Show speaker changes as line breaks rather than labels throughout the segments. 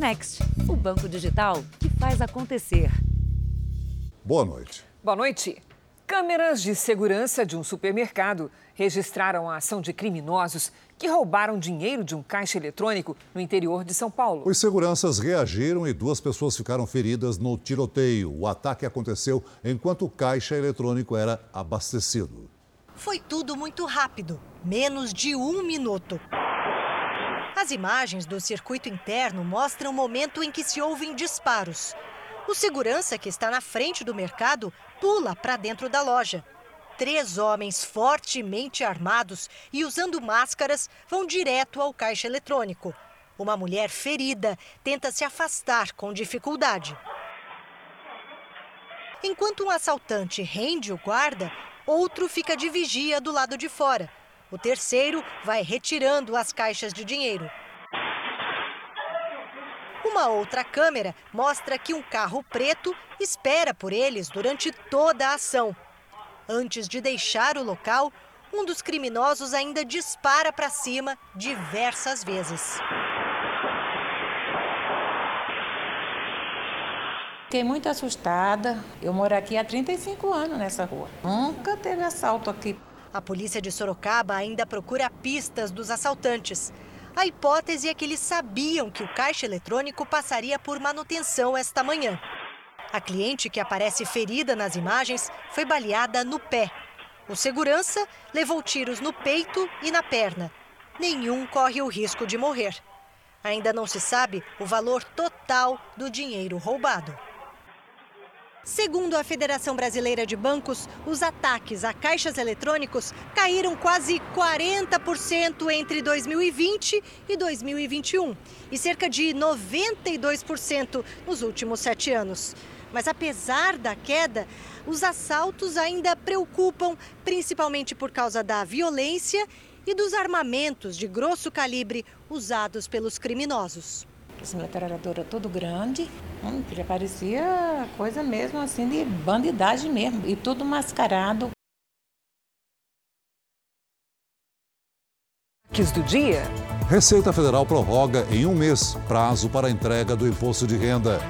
Next, o banco digital que faz acontecer.
Boa noite.
Boa noite. Câmeras de segurança de um supermercado registraram a ação de criminosos que roubaram dinheiro de um caixa eletrônico no interior de São Paulo.
Os seguranças reagiram e duas pessoas ficaram feridas no tiroteio. O ataque aconteceu enquanto o caixa eletrônico era abastecido.
Foi tudo muito rápido menos de um minuto. As imagens do circuito interno mostram o momento em que se ouvem disparos. O segurança que está na frente do mercado pula para dentro da loja. Três homens fortemente armados e usando máscaras vão direto ao caixa eletrônico. Uma mulher ferida tenta se afastar com dificuldade. Enquanto um assaltante rende o guarda, outro fica de vigia do lado de fora. O terceiro vai retirando as caixas de dinheiro. Uma outra câmera mostra que um carro preto espera por eles durante toda a ação. Antes de deixar o local, um dos criminosos ainda dispara para cima diversas vezes.
Fiquei muito assustada. Eu moro aqui há 35 anos nessa rua. Nunca teve assalto aqui.
A polícia de Sorocaba ainda procura pistas dos assaltantes. A hipótese é que eles sabiam que o caixa eletrônico passaria por manutenção esta manhã. A cliente que aparece ferida nas imagens foi baleada no pé. O segurança levou tiros no peito e na perna. Nenhum corre o risco de morrer. Ainda não se sabe o valor total do dinheiro roubado. Segundo a Federação Brasileira de Bancos, os ataques a caixas eletrônicos caíram quase 40% entre 2020 e 2021 e cerca de 92% nos últimos sete anos. Mas apesar da queda, os assaltos ainda preocupam, principalmente por causa da violência e dos armamentos de grosso calibre usados pelos criminosos.
Essa metralhadora todo grande, hum, já parecia coisa mesmo assim de bandidagem mesmo, e tudo mascarado.
do dia.
Receita Federal prorroga em um mês prazo para a entrega do imposto de renda.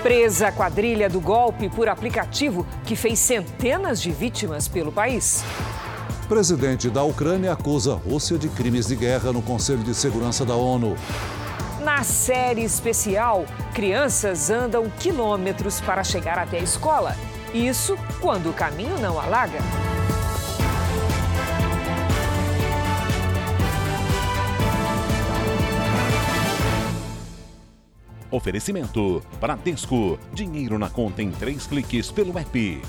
Presa a quadrilha do golpe por aplicativo que fez centenas de vítimas pelo país.
Presidente da Ucrânia acusa a Rússia de crimes de guerra no Conselho de Segurança da ONU.
Na série especial, crianças andam quilômetros para chegar até a escola. Isso quando o caminho não alaga.
Oferecimento: Bradesco. Dinheiro na conta em três cliques pelo app.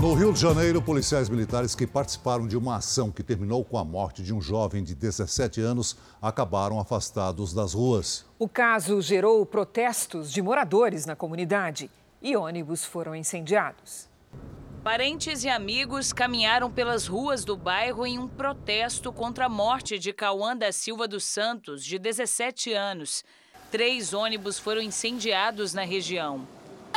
No Rio de Janeiro, policiais militares que participaram de uma ação que terminou com a morte de um jovem de 17 anos acabaram afastados das ruas.
O caso gerou protestos de moradores na comunidade e ônibus foram incendiados.
Parentes e amigos caminharam pelas ruas do bairro em um protesto contra a morte de Cauã da Silva dos Santos, de 17 anos. Três ônibus foram incendiados na região.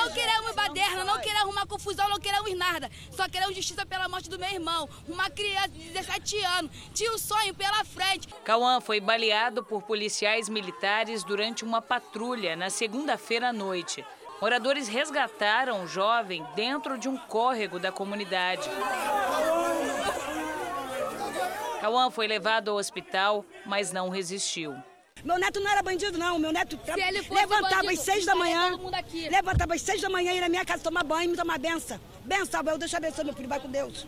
Não queremos baderna, não queremos arrumar confusão, não queremos nada. Só queremos justiça pela morte do meu irmão. Uma criança de 17 anos. Tinha um sonho pela frente.
Cauã foi baleado por policiais militares durante uma patrulha na segunda-feira à noite. Moradores resgataram o jovem dentro de um córrego da comunidade. Cauã foi levado ao hospital, mas não resistiu.
Meu neto não era bandido, não. Meu neto tra... levantava às seis da manhã. Levantava às seis da manhã, ia na minha casa tomar banho, me tomar benção. Benção, eu deixo abençoar meu filho, vai com Deus.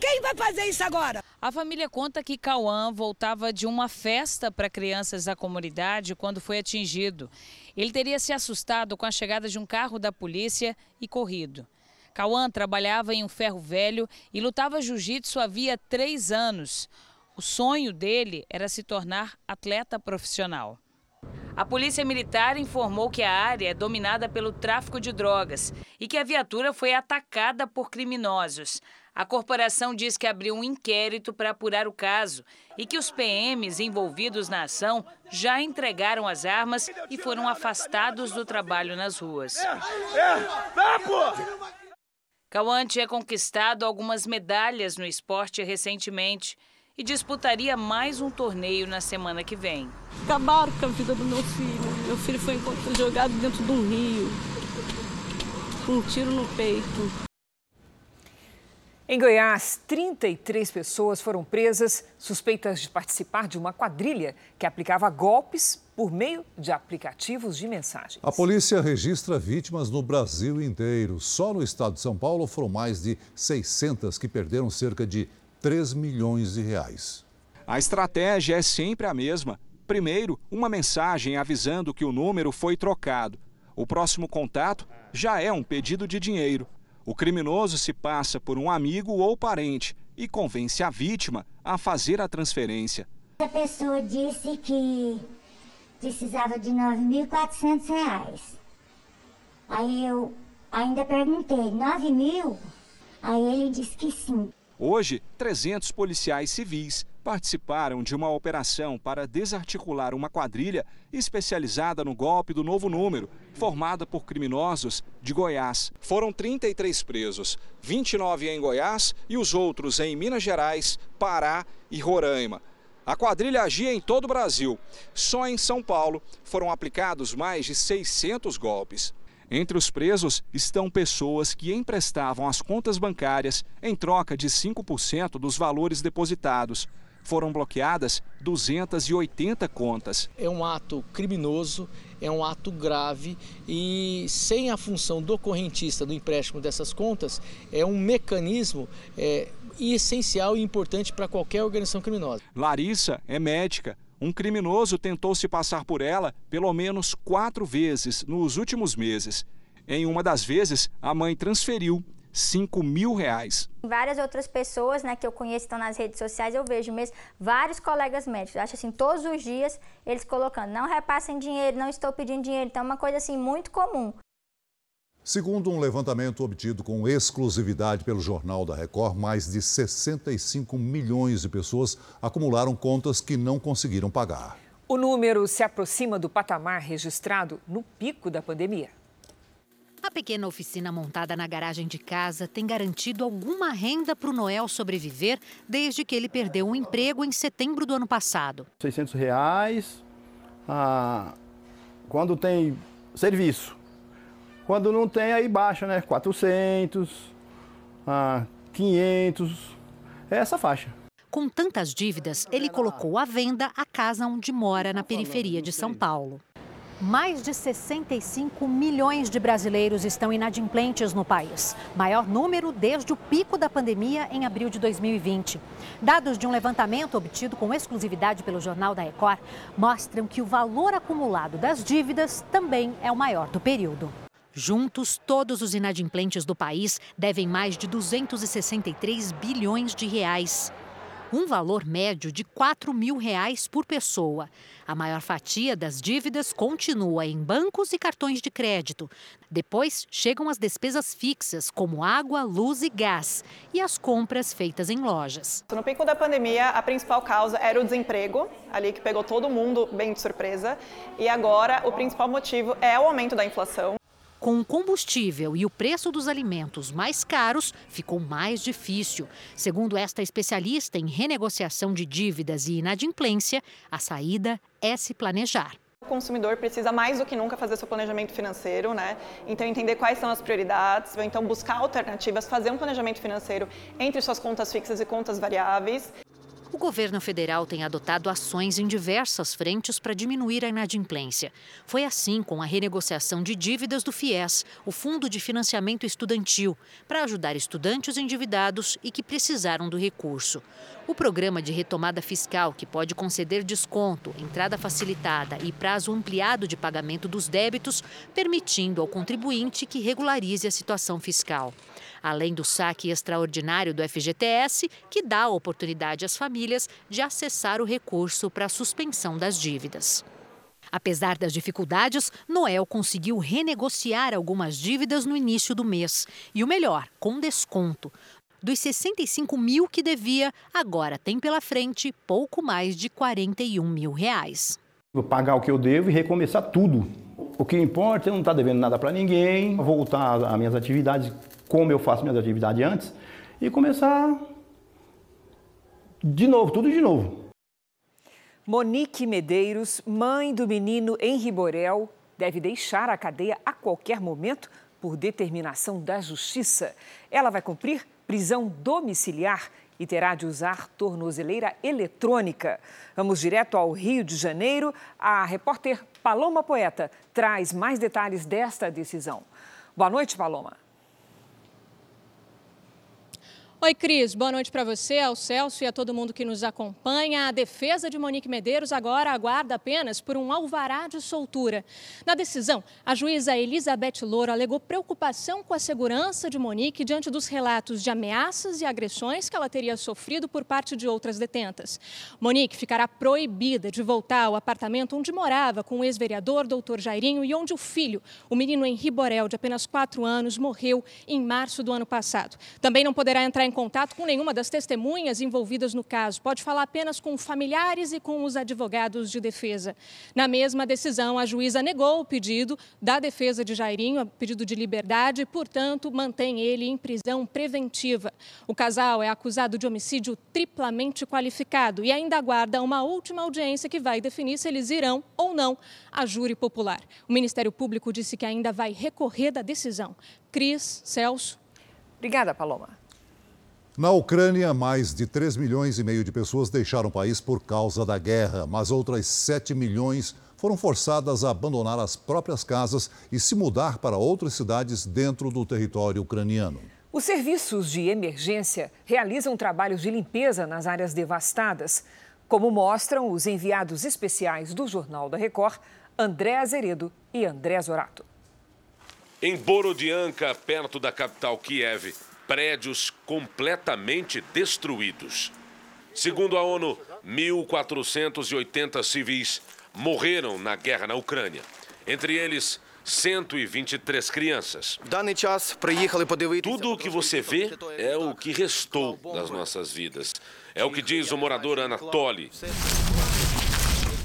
Quem vai fazer isso agora?
A família conta que Cauã voltava de uma festa para crianças da comunidade quando foi atingido. Ele teria se assustado com a chegada de um carro da polícia e corrido. Cauã trabalhava em um ferro velho e lutava jiu-jitsu havia três anos. O sonho dele era se tornar atleta profissional. A Polícia Militar informou que a área é dominada pelo tráfico de drogas e que a viatura foi atacada por criminosos. A corporação diz que abriu um inquérito para apurar o caso e que os PMs envolvidos na ação já entregaram as armas e foram afastados do trabalho nas ruas. É, é, Cauã tinha conquistado algumas medalhas no esporte recentemente e disputaria mais um torneio na semana que vem.
Acabaram com a vida do meu filho. Meu filho foi encontrado jogado dentro de um rio, com um tiro no peito.
Em Goiás, 33 pessoas foram presas suspeitas de participar de uma quadrilha que aplicava golpes por meio de aplicativos de mensagens.
A polícia registra vítimas no Brasil inteiro. Só no estado de São Paulo foram mais de 600 que perderam cerca de 3 milhões de reais.
A estratégia é sempre a mesma. Primeiro, uma mensagem avisando que o número foi trocado. O próximo contato já é um pedido de dinheiro. O criminoso se passa por um amigo ou parente e convence a vítima a fazer a transferência.
A pessoa disse que precisava de R$ 9.400. Aí eu ainda perguntei, R$ mil? Aí ele disse que sim.
Hoje, 300 policiais civis participaram de uma operação para desarticular uma quadrilha especializada no golpe do novo número, formada por criminosos de Goiás. Foram 33 presos, 29 em Goiás e os outros em Minas Gerais, Pará e Roraima. A quadrilha agia em todo o Brasil. Só em São Paulo foram aplicados mais de 600 golpes. Entre os presos estão pessoas que emprestavam as contas bancárias em troca de 5% dos valores depositados. Foram bloqueadas 280 contas.
É um ato criminoso, é um ato grave e sem a função do correntista do empréstimo dessas contas, é um mecanismo é, essencial e importante para qualquer organização criminosa.
Larissa é médica um criminoso tentou se passar por ela pelo menos quatro vezes nos últimos meses. Em uma das vezes, a mãe transferiu 5 mil reais.
Várias outras pessoas né, que eu conheço estão nas redes sociais, eu vejo mesmo vários colegas médicos. Acho assim, todos os dias eles colocando, não repassem dinheiro, não estou pedindo dinheiro. Então é uma coisa assim muito comum.
Segundo um levantamento obtido com exclusividade pelo Jornal da Record, mais de 65 milhões de pessoas acumularam contas que não conseguiram pagar.
O número se aproxima do patamar registrado no pico da pandemia.
A pequena oficina montada na garagem de casa tem garantido alguma renda para o Noel sobreviver desde que ele perdeu um emprego em setembro do ano passado.
600 reais ah, quando tem serviço quando não tem, aí baixa, né? 400, ah, 500, é essa faixa.
Com tantas dívidas, ele colocou à venda a casa onde mora na periferia de São Paulo. Mais de 65 milhões de brasileiros estão inadimplentes no país, maior número desde o pico da pandemia em abril de 2020. Dados de um levantamento obtido com exclusividade pelo Jornal da Record mostram que o valor acumulado das dívidas também é o maior do período. Juntos, todos os inadimplentes do país devem mais de 263 bilhões de reais. Um valor médio de 4 mil reais por pessoa. A maior fatia das dívidas continua em bancos e cartões de crédito. Depois chegam as despesas fixas, como água, luz e gás, e as compras feitas em lojas.
No pico da pandemia, a principal causa era o desemprego, ali que pegou todo mundo bem de surpresa. E agora, o principal motivo é o aumento da inflação.
Com o combustível e o preço dos alimentos mais caros, ficou mais difícil. Segundo esta especialista em renegociação de dívidas e inadimplência, a saída é se planejar.
O consumidor precisa mais do que nunca fazer seu planejamento financeiro, né? Então entender quais são as prioridades, ou então buscar alternativas, fazer um planejamento financeiro entre suas contas fixas e contas variáveis.
O governo federal tem adotado ações em diversas frentes para diminuir a inadimplência. Foi assim com a renegociação de dívidas do FIES, o Fundo de Financiamento Estudantil, para ajudar estudantes endividados e que precisaram do recurso. O programa de retomada fiscal, que pode conceder desconto, entrada facilitada e prazo ampliado de pagamento dos débitos, permitindo ao contribuinte que regularize a situação fiscal além do saque extraordinário do FGTS, que dá a oportunidade às famílias de acessar o recurso para a suspensão das dívidas. Apesar das dificuldades, Noel conseguiu renegociar algumas dívidas no início do mês. E o melhor, com desconto. Dos 65 mil que devia, agora tem pela frente pouco mais de 41 mil reais.
Vou pagar o que eu devo e recomeçar tudo. O que importa é não estar tá devendo nada para ninguém, voltar às minhas atividades como eu faço minhas atividades antes e começar de novo, tudo de novo.
Monique Medeiros, mãe do menino Henri Borel, deve deixar a cadeia a qualquer momento por determinação da Justiça. Ela vai cumprir prisão domiciliar e terá de usar tornozeleira eletrônica. Vamos direto ao Rio de Janeiro. A repórter Paloma Poeta traz mais detalhes desta decisão. Boa noite, Paloma.
Oi, Cris. Boa noite para você, ao Celso e a todo mundo que nos acompanha. A defesa de Monique Medeiros agora aguarda apenas por um alvará de soltura. Na decisão, a juíza Elizabeth Louro alegou preocupação com a segurança de Monique diante dos relatos de ameaças e agressões que ela teria sofrido por parte de outras detentas. Monique ficará proibida de voltar ao apartamento onde morava com o ex-vereador doutor Jairinho e onde o filho, o menino Henri Borel, de apenas quatro anos, morreu em março do ano passado. Também não poderá entrar em contato com nenhuma das testemunhas envolvidas no caso. Pode falar apenas com familiares e com os advogados de defesa. Na mesma decisão, a juíza negou o pedido da defesa de Jairinho, pedido de liberdade, e, portanto, mantém ele em prisão preventiva. O casal é acusado de homicídio triplamente qualificado e ainda aguarda uma última audiência que vai definir se eles irão ou não à júri popular. O Ministério Público disse que ainda vai recorrer da decisão. Cris, Celso.
Obrigada, Paloma.
Na Ucrânia, mais de 3 milhões e meio de pessoas deixaram o país por causa da guerra, mas outras 7 milhões foram forçadas a abandonar as próprias casas e se mudar para outras cidades dentro do território ucraniano.
Os serviços de emergência realizam trabalhos de limpeza nas áreas devastadas, como mostram os enviados especiais do Jornal da Record, André Azeredo e André Zorato.
Em Borodianka, perto da capital Kiev, prédios completamente destruídos. Segundo a ONU, 1.480 civis morreram na guerra na Ucrânia. Entre eles, 123 crianças. Tudo o que você vê é o que restou das nossas vidas. É o que diz o morador Anatoly.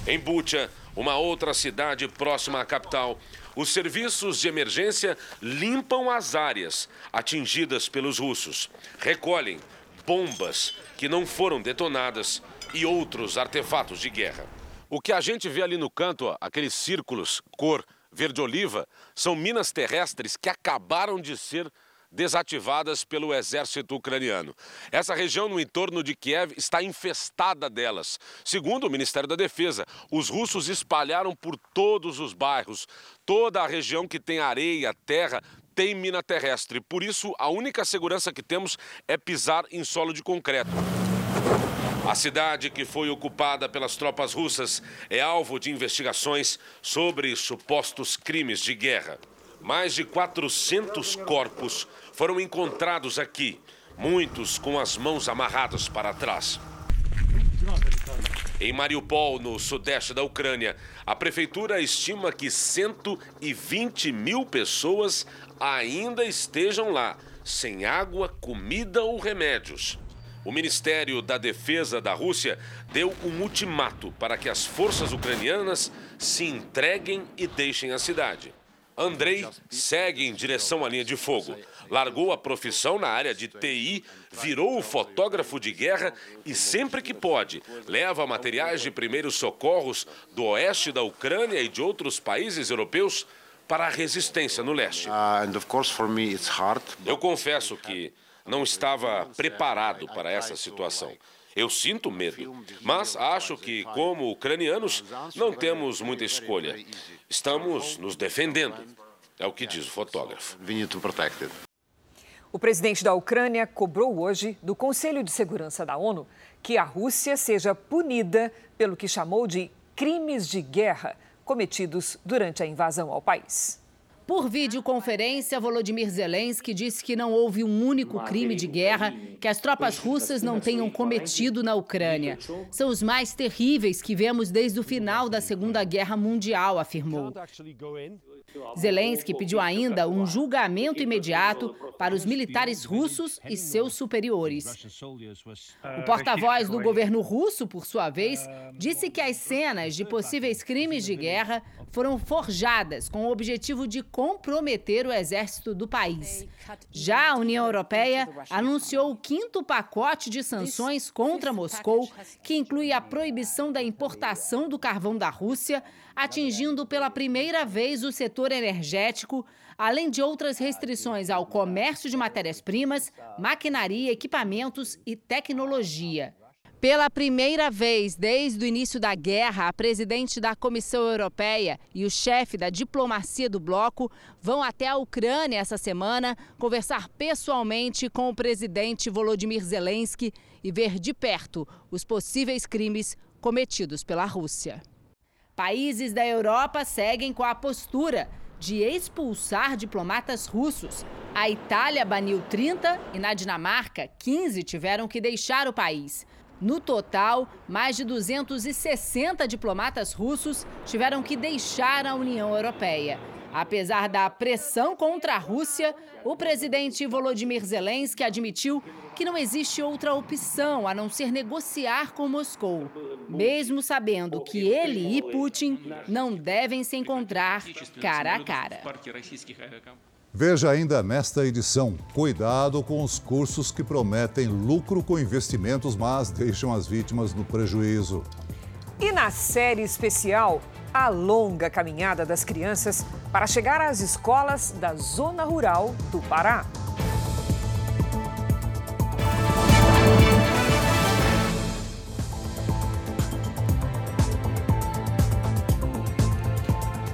Em Bucha, uma outra cidade próxima à capital, os serviços de emergência limpam as áreas atingidas pelos russos, recolhem bombas que não foram detonadas e outros artefatos de guerra. O que a gente vê ali no canto, aqueles círculos cor verde-oliva, são minas terrestres que acabaram de ser desativadas pelo exército ucraniano. Essa região no entorno de Kiev está infestada delas. Segundo o Ministério da Defesa, os russos espalharam por todos os bairros. Toda a região que tem areia, terra, tem mina terrestre. Por isso, a única segurança que temos é pisar em solo de concreto. A cidade que foi ocupada pelas tropas russas é alvo de investigações sobre supostos crimes de guerra. Mais de 400 corpos foram encontrados aqui, muitos com as mãos amarradas para trás. Em Mariupol, no sudeste da Ucrânia, a prefeitura estima que 120 mil pessoas ainda estejam lá, sem água, comida ou remédios. O Ministério da Defesa da Rússia deu um ultimato para que as forças ucranianas se entreguem e deixem a cidade. Andrei segue em direção à linha de fogo. Largou a profissão na área de TI, virou fotógrafo de guerra e, sempre que pode, leva materiais de primeiros socorros do oeste da Ucrânia e de outros países europeus para a resistência no leste. Eu confesso que não estava preparado para essa situação. Eu sinto medo, mas acho que, como ucranianos, não temos muita escolha. Estamos nos defendendo, é o que diz o fotógrafo.
O presidente da Ucrânia cobrou hoje do Conselho de Segurança da ONU que a Rússia seja punida pelo que chamou de crimes de guerra cometidos durante a invasão ao país.
Por videoconferência, Volodymyr Zelensky disse que não houve um único crime de guerra que as tropas russas não tenham cometido na Ucrânia. São os mais terríveis que vemos desde o final da Segunda Guerra Mundial, afirmou. Zelensky pediu ainda um julgamento imediato para os militares russos e seus superiores. O porta-voz do governo russo, por sua vez, disse que as cenas de possíveis crimes de guerra foram forjadas com o objetivo de comprometer o exército do país. Já a União Europeia anunciou o quinto pacote de sanções contra Moscou, que inclui a proibição da importação do carvão da Rússia, atingindo pela primeira vez o setor energético, além de outras restrições ao comércio de matérias-primas, maquinaria, equipamentos e tecnologia. Pela primeira vez desde o início da guerra, a presidente da Comissão Europeia e o chefe da diplomacia do bloco vão até a Ucrânia essa semana conversar pessoalmente com o presidente Volodymyr Zelensky e ver de perto os possíveis crimes cometidos pela Rússia. Países da Europa seguem com a postura de expulsar diplomatas russos. A Itália baniu 30 e na Dinamarca, 15 tiveram que deixar o país. No total, mais de 260 diplomatas russos tiveram que deixar a União Europeia. Apesar da pressão contra a Rússia, o presidente Volodymyr Zelensky admitiu que não existe outra opção a não ser negociar com Moscou, mesmo sabendo que ele e Putin não devem se encontrar cara a cara.
Veja ainda nesta edição: cuidado com os cursos que prometem lucro com investimentos, mas deixam as vítimas no prejuízo.
E na série especial, a longa caminhada das crianças para chegar às escolas da zona rural do Pará.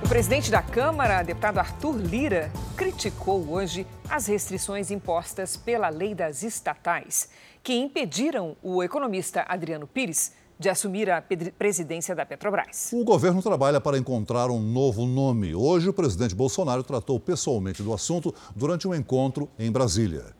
O presidente da Câmara, deputado Arthur Lira, criticou hoje as restrições impostas pela lei das estatais, que impediram o economista Adriano Pires de assumir a presidência da Petrobras.
O governo trabalha para encontrar um novo nome. Hoje, o presidente Bolsonaro tratou pessoalmente do assunto durante um encontro em Brasília.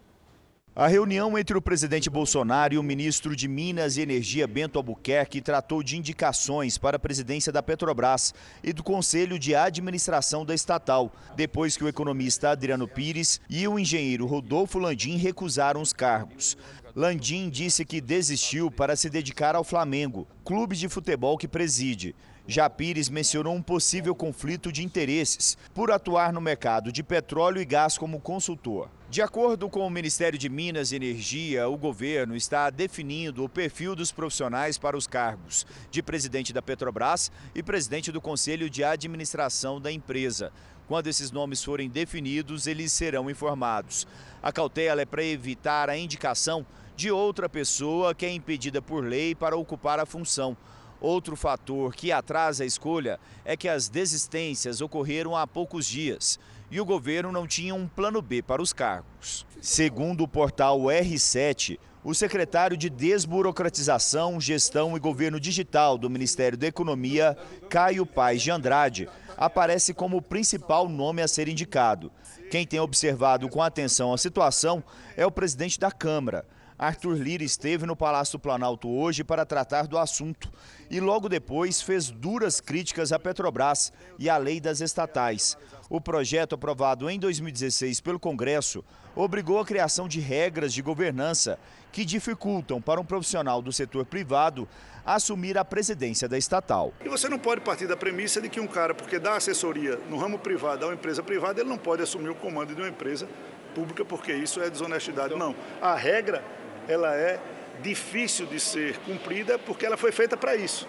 A reunião entre o presidente Bolsonaro e o ministro de Minas e Energia, Bento Albuquerque, tratou de indicações para a presidência da Petrobras e do Conselho de Administração da estatal, depois que o economista Adriano Pires e o engenheiro Rodolfo Landim recusaram os cargos. Landim disse que desistiu para se dedicar ao Flamengo, clube de futebol que preside. Já Pires mencionou um possível conflito de interesses por atuar no mercado de petróleo e gás como consultor. De acordo com o Ministério de Minas e Energia, o governo está definindo o perfil dos profissionais para os cargos de presidente da Petrobras e presidente do Conselho de Administração da empresa. Quando esses nomes forem definidos, eles serão informados. A cautela é para evitar a indicação de outra pessoa que é impedida por lei para ocupar a função. Outro fator que atrasa a escolha é que as desistências ocorreram há poucos dias e o governo não tinha um plano B para os cargos. Segundo o portal R7, o secretário de Desburocratização, Gestão e Governo Digital do Ministério da Economia, Caio Paz de Andrade, aparece como o principal nome a ser indicado. Quem tem observado com atenção a situação é o presidente da Câmara. Arthur Lira esteve no Palácio Planalto hoje para tratar do assunto e logo depois fez duras críticas à Petrobras e à lei das estatais. O projeto aprovado em 2016 pelo Congresso obrigou a criação de regras de governança que dificultam para um profissional do setor privado assumir a presidência da estatal.
E você não pode partir da premissa de que um cara, porque dá assessoria no ramo privado a uma empresa privada, ele não pode assumir o comando de uma empresa pública, porque isso é desonestidade. Não. A regra, ela é difícil de ser cumprida porque ela foi feita para isso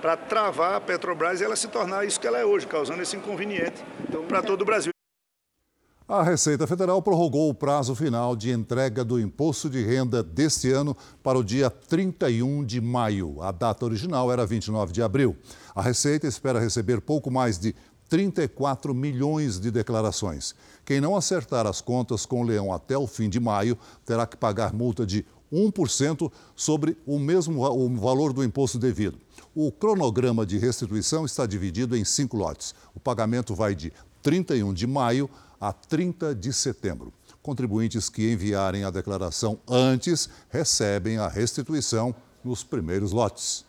para travar a Petrobras e ela se tornar isso que ela é hoje, causando esse inconveniente para todo o Brasil.
A Receita Federal prorrogou o prazo final de entrega do imposto de renda deste ano para o dia 31 de maio. A data original era 29 de abril. A Receita espera receber pouco mais de 34 milhões de declarações. Quem não acertar as contas com o leão até o fim de maio terá que pagar multa de 1% sobre o mesmo o valor do imposto devido. O cronograma de restituição está dividido em cinco lotes. O pagamento vai de 31 de maio a 30 de setembro. Contribuintes que enviarem a declaração antes recebem a restituição nos primeiros lotes.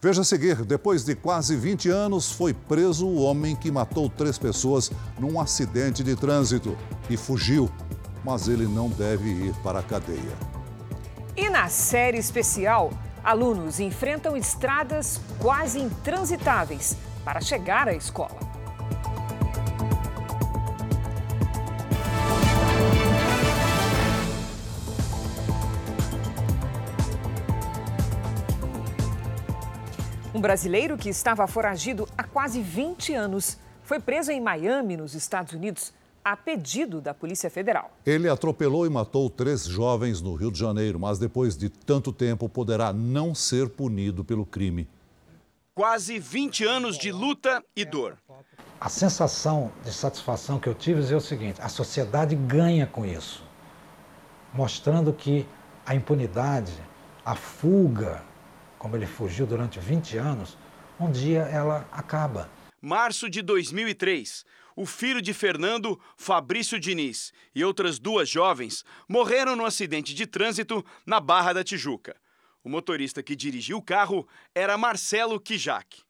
Veja a seguir: depois de quase 20 anos, foi preso o homem que matou três pessoas num acidente de trânsito e fugiu. Mas ele não deve ir para a cadeia.
E na série especial, alunos enfrentam estradas quase intransitáveis para chegar à escola. Um brasileiro que estava foragido há quase 20 anos foi preso em Miami, nos Estados Unidos, a pedido da Polícia Federal.
Ele atropelou e matou três jovens no Rio de Janeiro, mas depois de tanto tempo poderá não ser punido pelo crime.
Quase 20 anos de luta e dor.
A sensação de satisfação que eu tive é o seguinte: a sociedade ganha com isso, mostrando que a impunidade, a fuga, como ele fugiu durante 20 anos, um dia ela acaba.
Março de 2003, o filho de Fernando, Fabrício Diniz, e outras duas jovens morreram no acidente de trânsito na Barra da Tijuca. O motorista que dirigiu o carro era Marcelo Kijak.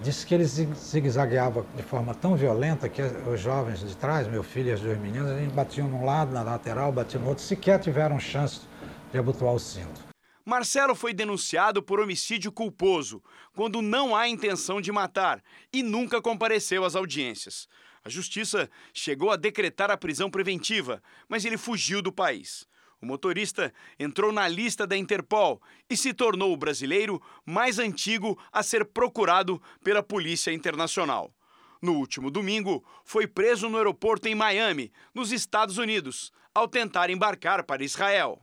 Disse que ele zigue-zagueava de forma tão violenta que os jovens de trás, meu filho e as duas meninas, eles batiam num lado, na lateral, batiam no outro, sequer tiveram chance de abotoar o cinto.
Marcelo foi denunciado por homicídio culposo, quando não há intenção de matar, e nunca compareceu às audiências. A justiça chegou a decretar a prisão preventiva, mas ele fugiu do país. O motorista entrou na lista da Interpol e se tornou o brasileiro mais antigo a ser procurado pela Polícia Internacional. No último domingo, foi preso no aeroporto em Miami, nos Estados Unidos, ao tentar embarcar para Israel.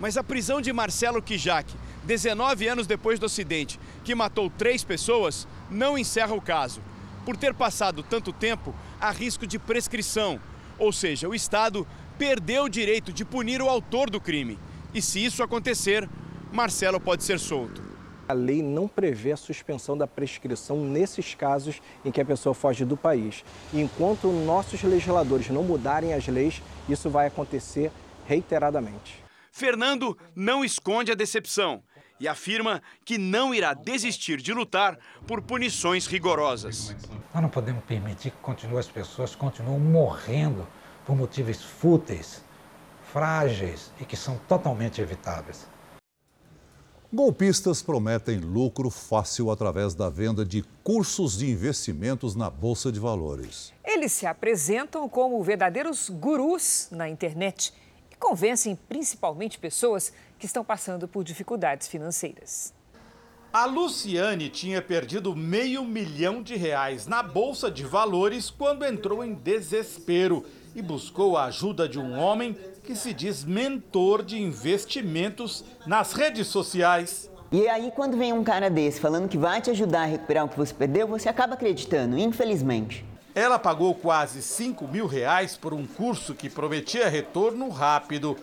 Mas a prisão de Marcelo Kijak, 19 anos depois do acidente, que matou três pessoas, não encerra o caso. Por ter passado tanto tempo, há risco de prescrição, ou seja, o Estado perdeu o direito de punir o autor do crime. E se isso acontecer, Marcelo pode ser solto.
A lei não prevê a suspensão da prescrição nesses casos em que a pessoa foge do país. E enquanto nossos legisladores não mudarem as leis, isso vai acontecer reiteradamente.
Fernando não esconde a decepção e afirma que não irá desistir de lutar por punições rigorosas.
Nós não podemos permitir que continue, as pessoas continuem morrendo por motivos fúteis, frágeis e que são totalmente evitáveis.
Golpistas prometem lucro fácil através da venda de cursos de investimentos na Bolsa de Valores.
Eles se apresentam como verdadeiros gurus na internet convencem principalmente pessoas que estão passando por dificuldades financeiras.
A Luciane tinha perdido meio milhão de reais na bolsa de valores quando entrou em desespero e buscou a ajuda de um homem que se diz mentor de investimentos nas redes sociais.
E aí, quando vem um cara desse falando que vai te ajudar a recuperar o que você perdeu, você acaba acreditando, infelizmente.
Ela pagou quase 5 mil reais por um curso que prometia retorno rápido.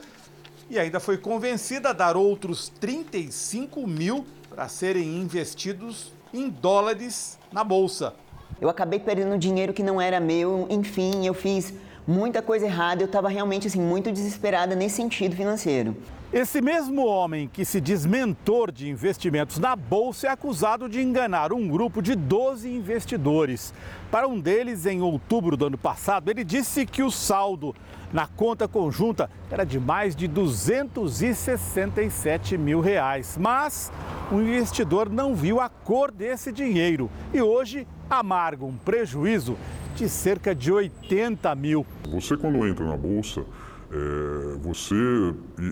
E ainda foi convencida a dar outros 35 mil para serem investidos em dólares na bolsa.
Eu acabei perdendo dinheiro que não era meu, enfim, eu fiz muita coisa errada, eu estava realmente assim muito desesperada nesse sentido financeiro.
Esse mesmo homem que se diz mentor de investimentos na bolsa é acusado de enganar um grupo de 12 investidores. Para um deles, em outubro do ano passado, ele disse que o saldo na conta conjunta era de mais de 267 mil reais. Mas o investidor não viu a cor desse dinheiro e hoje amarga um prejuízo de cerca de 80 mil.
Você, quando entra na bolsa, é, você,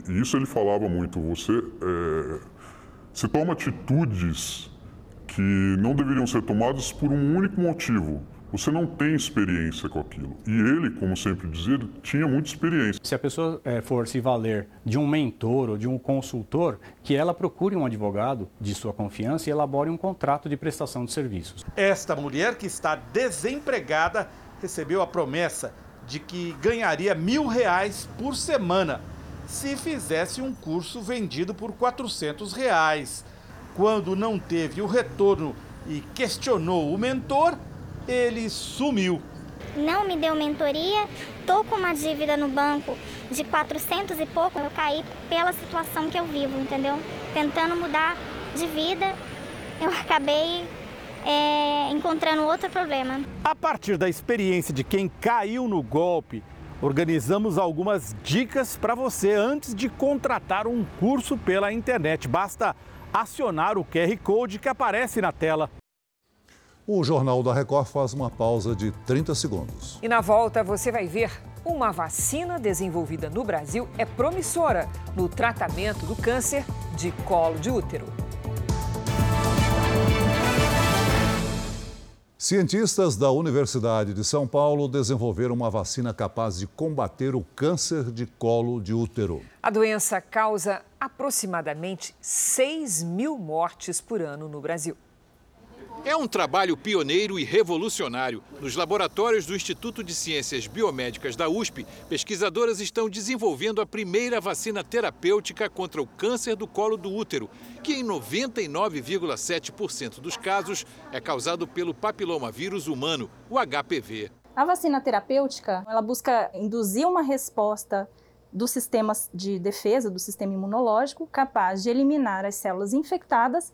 e isso ele falava muito, você, é, você toma atitudes que não deveriam ser tomadas por um único motivo. Você não tem experiência com aquilo. E ele, como sempre dizia, tinha muita experiência.
Se a pessoa é, for se valer de um mentor ou de um consultor, que ela procure um advogado de sua confiança e elabore um contrato de prestação de serviços.
Esta mulher que está desempregada recebeu a promessa de que ganharia mil reais por semana se fizesse um curso vendido por 400 reais. Quando não teve o retorno e questionou o mentor, ele sumiu.
Não me deu mentoria, tô com uma dívida no banco de 400 e pouco, eu caí pela situação que eu vivo, entendeu? Tentando mudar de vida eu acabei é, encontrando outro problema.
A partir da experiência de quem caiu no golpe, organizamos algumas dicas para você antes de contratar um curso pela internet. Basta acionar o QR Code que aparece na tela.
O Jornal da Record faz uma pausa de 30 segundos.
E na volta você vai ver uma vacina desenvolvida no Brasil é promissora no tratamento do câncer de colo de útero.
Cientistas da Universidade de São Paulo desenvolveram uma vacina capaz de combater o câncer de colo de útero.
A doença causa aproximadamente 6 mil mortes por ano no Brasil.
É um trabalho pioneiro e revolucionário. Nos laboratórios do Instituto de Ciências Biomédicas da USP, pesquisadoras estão desenvolvendo a primeira vacina terapêutica contra o câncer do colo do útero, que em 99,7% dos casos é causado pelo papilomavírus humano, o HPV.
A vacina terapêutica, ela busca induzir uma resposta do sistema de defesa, do sistema imunológico, capaz de eliminar as células infectadas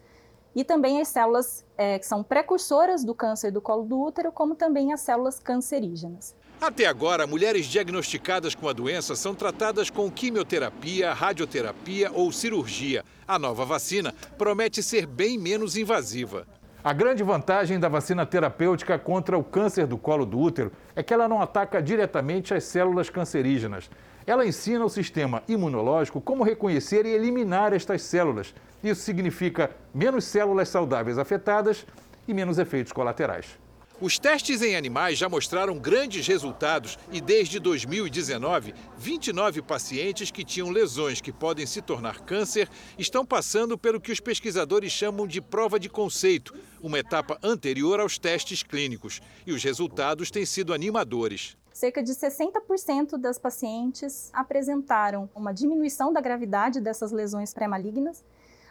e também as células é, que são precursoras do câncer do colo do útero, como também as células cancerígenas.
Até agora, mulheres diagnosticadas com a doença são tratadas com quimioterapia, radioterapia ou cirurgia. A nova vacina promete ser bem menos invasiva.
A grande vantagem da vacina terapêutica contra o câncer do colo do útero é que ela não ataca diretamente as células cancerígenas. Ela ensina o sistema imunológico como reconhecer e eliminar estas células. Isso significa menos células saudáveis afetadas e menos efeitos colaterais.
Os testes em animais já mostraram grandes resultados e desde 2019, 29 pacientes que tinham lesões que podem se tornar câncer estão passando pelo que os pesquisadores chamam de prova de conceito, uma etapa anterior aos testes clínicos. E os resultados têm sido animadores.
Cerca de 60% das pacientes apresentaram uma diminuição da gravidade dessas lesões pré-malignas.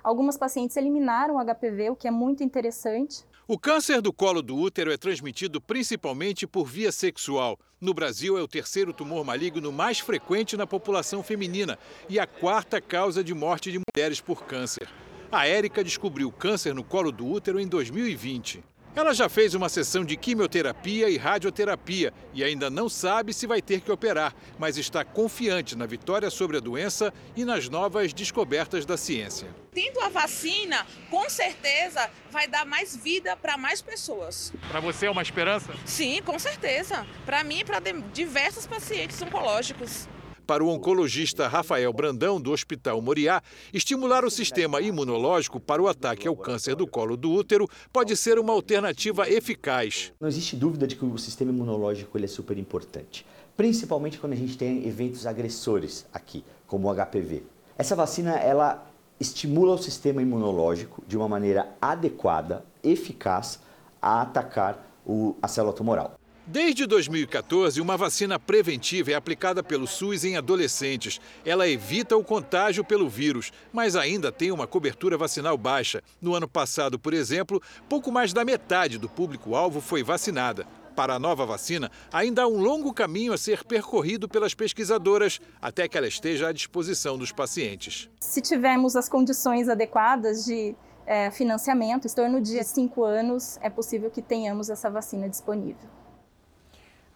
Algumas pacientes eliminaram o HPV, o que é muito interessante.
O câncer do colo do útero é transmitido principalmente por via sexual. No Brasil, é o terceiro tumor maligno mais frequente na população feminina e a quarta causa de morte de mulheres por câncer. A Érica descobriu câncer no colo do útero em 2020. Ela já fez uma sessão de quimioterapia e radioterapia e ainda não sabe se vai ter que operar, mas está confiante na vitória sobre a doença e nas novas descobertas da ciência.
Tendo a vacina, com certeza vai dar mais vida para mais pessoas.
Para você é uma esperança?
Sim, com certeza. Para mim e para diversos pacientes oncológicos
para o oncologista Rafael Brandão, do Hospital Moriá, estimular o sistema imunológico para o ataque ao câncer do colo do útero pode ser uma alternativa eficaz.
Não existe dúvida de que o sistema imunológico ele é super importante, principalmente quando a gente tem eventos agressores aqui, como o HPV. Essa vacina ela estimula o sistema imunológico de uma maneira adequada, eficaz, a atacar o, a célula tumoral.
Desde 2014, uma vacina preventiva é aplicada pelo SUS em adolescentes. Ela evita o contágio pelo vírus, mas ainda tem uma cobertura vacinal baixa. No ano passado, por exemplo, pouco mais da metade do público-alvo foi vacinada. Para a nova vacina, ainda há um longo caminho a ser percorrido pelas pesquisadoras até que ela esteja à disposição dos pacientes.
Se tivermos as condições adequadas de é, financiamento, em torno de cinco anos, é possível que tenhamos essa vacina disponível.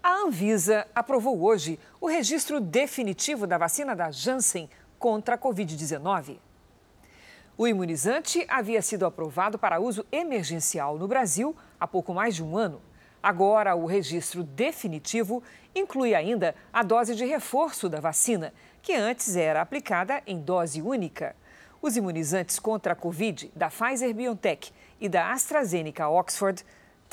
A Anvisa aprovou hoje o registro definitivo da vacina da Janssen contra a Covid-19. O imunizante havia sido aprovado para uso emergencial no Brasil há pouco mais de um ano. Agora, o registro definitivo inclui ainda a dose de reforço da vacina, que antes era aplicada em dose única. Os imunizantes contra a Covid da Pfizer BioNTech e da AstraZeneca Oxford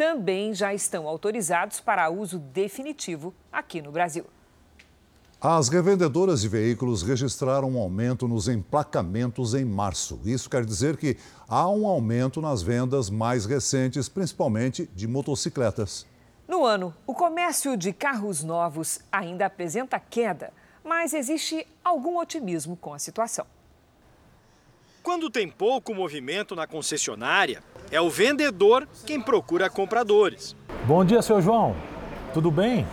também já estão autorizados para uso definitivo aqui no Brasil.
As revendedoras de veículos registraram um aumento nos emplacamentos em março. Isso quer dizer que há um aumento nas vendas mais recentes, principalmente de motocicletas.
No ano, o comércio de carros novos ainda apresenta queda, mas existe algum otimismo com a situação.
Quando tem pouco movimento na concessionária, é o vendedor quem procura compradores.
Bom dia, seu João. Tudo bem?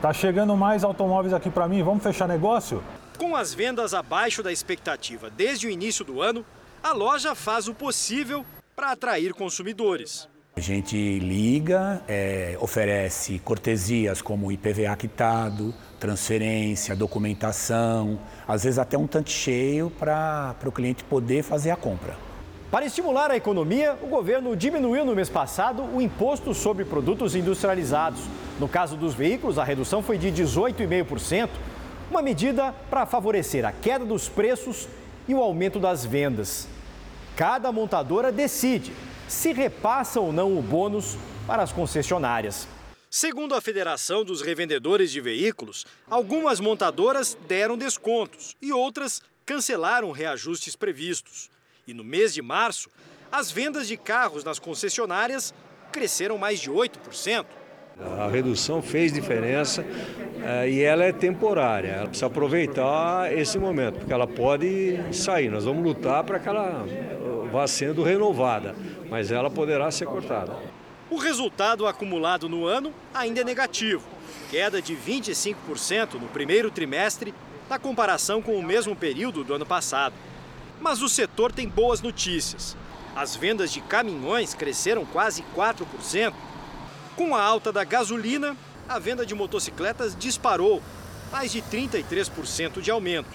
Tá chegando mais automóveis aqui para mim. Vamos fechar negócio?
Com as vendas abaixo da expectativa desde o início do ano, a loja faz o possível para atrair consumidores.
A gente liga, é, oferece cortesias como IPVA quitado, transferência, documentação, às vezes até um tanque cheio para o cliente poder fazer a compra.
Para estimular a economia, o governo diminuiu no mês passado o imposto sobre produtos industrializados. No caso dos veículos, a redução foi de 18,5%, uma medida para favorecer a queda dos preços e o aumento das vendas. Cada montadora decide se repassa ou não o bônus para as concessionárias.
Segundo a Federação dos Revendedores de Veículos, algumas montadoras deram descontos e outras cancelaram reajustes previstos. E no mês de março, as vendas de carros nas concessionárias cresceram mais de 8%.
A redução fez diferença é, e ela é temporária. Ela precisa aproveitar esse momento, porque ela pode sair. Nós vamos lutar para que ela vá sendo renovada, mas ela poderá ser cortada.
O resultado acumulado no ano ainda é negativo, queda de 25% no primeiro trimestre na comparação com o mesmo período do ano passado. Mas o setor tem boas notícias. As vendas de caminhões cresceram quase 4%. Com a alta da gasolina, a venda de motocicletas disparou, mais de 33% de aumento.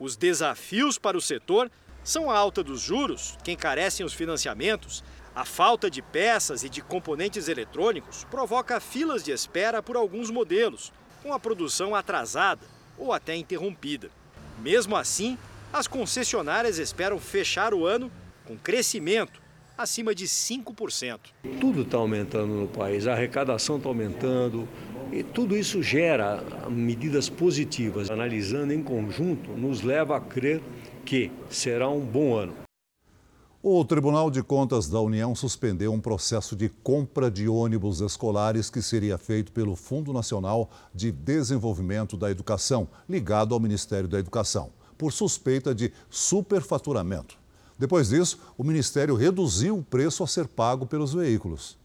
Os desafios para o setor são a alta dos juros, que encarecem os financiamentos, a falta de peças e de componentes eletrônicos provoca filas de espera por alguns modelos, com a produção atrasada ou até interrompida. Mesmo assim, as concessionárias esperam fechar o ano com crescimento acima de 5%.
Tudo está aumentando no país, a arrecadação está aumentando e tudo isso gera medidas positivas. Analisando em conjunto, nos leva a crer que será um bom ano.
O Tribunal de Contas da União suspendeu um processo de compra de ônibus escolares que seria feito pelo Fundo Nacional de Desenvolvimento da Educação, ligado ao Ministério da Educação, por suspeita de superfaturamento. Depois disso, o Ministério reduziu o preço a ser pago pelos veículos.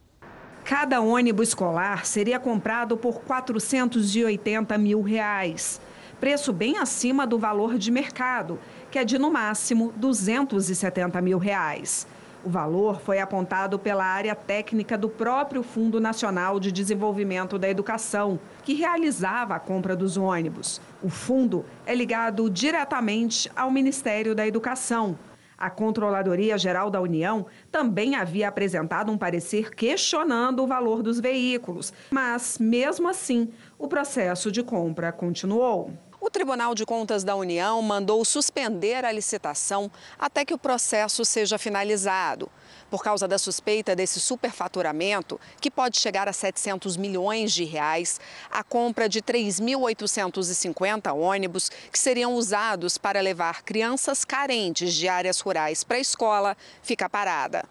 Cada ônibus escolar seria comprado por 480 mil reais, preço bem acima do valor de mercado que é de no máximo 270 mil reais. O valor foi apontado pela área técnica do próprio Fundo Nacional de Desenvolvimento da Educação, que realizava a compra dos ônibus. O fundo é ligado diretamente ao Ministério da Educação. A Controladoria Geral da União também havia apresentado um parecer questionando o valor dos veículos, mas, mesmo assim, o processo de compra continuou.
O Tribunal de Contas da União mandou suspender a licitação até que o processo seja finalizado. Por causa da suspeita desse superfaturamento, que pode chegar a 700 milhões de reais, a compra de 3.850 ônibus que seriam usados para levar crianças carentes de áreas rurais para a escola fica parada.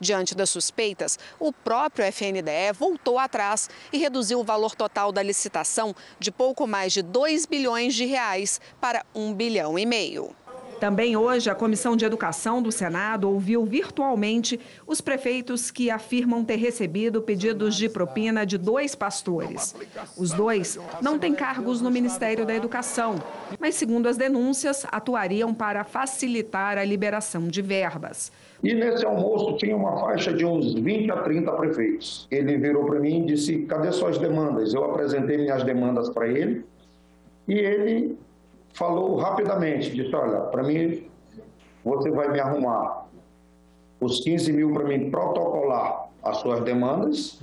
Diante das suspeitas, o próprio FNDE voltou atrás e reduziu o valor total da licitação de pouco mais de 2 bilhões de reais para 1 bilhão e meio.
Também hoje, a Comissão de Educação do Senado ouviu virtualmente os prefeitos que afirmam ter recebido pedidos de propina de dois pastores. Os dois não têm cargos no Ministério da Educação, mas, segundo as denúncias, atuariam para facilitar a liberação de verbas.
E nesse almoço tinha uma faixa de uns 20 a 30 prefeitos. Ele virou para mim e disse: cadê suas demandas? Eu apresentei minhas demandas para ele e ele falou rapidamente: disse, olha, para mim, você vai me arrumar os 15 mil para mim protocolar as suas demandas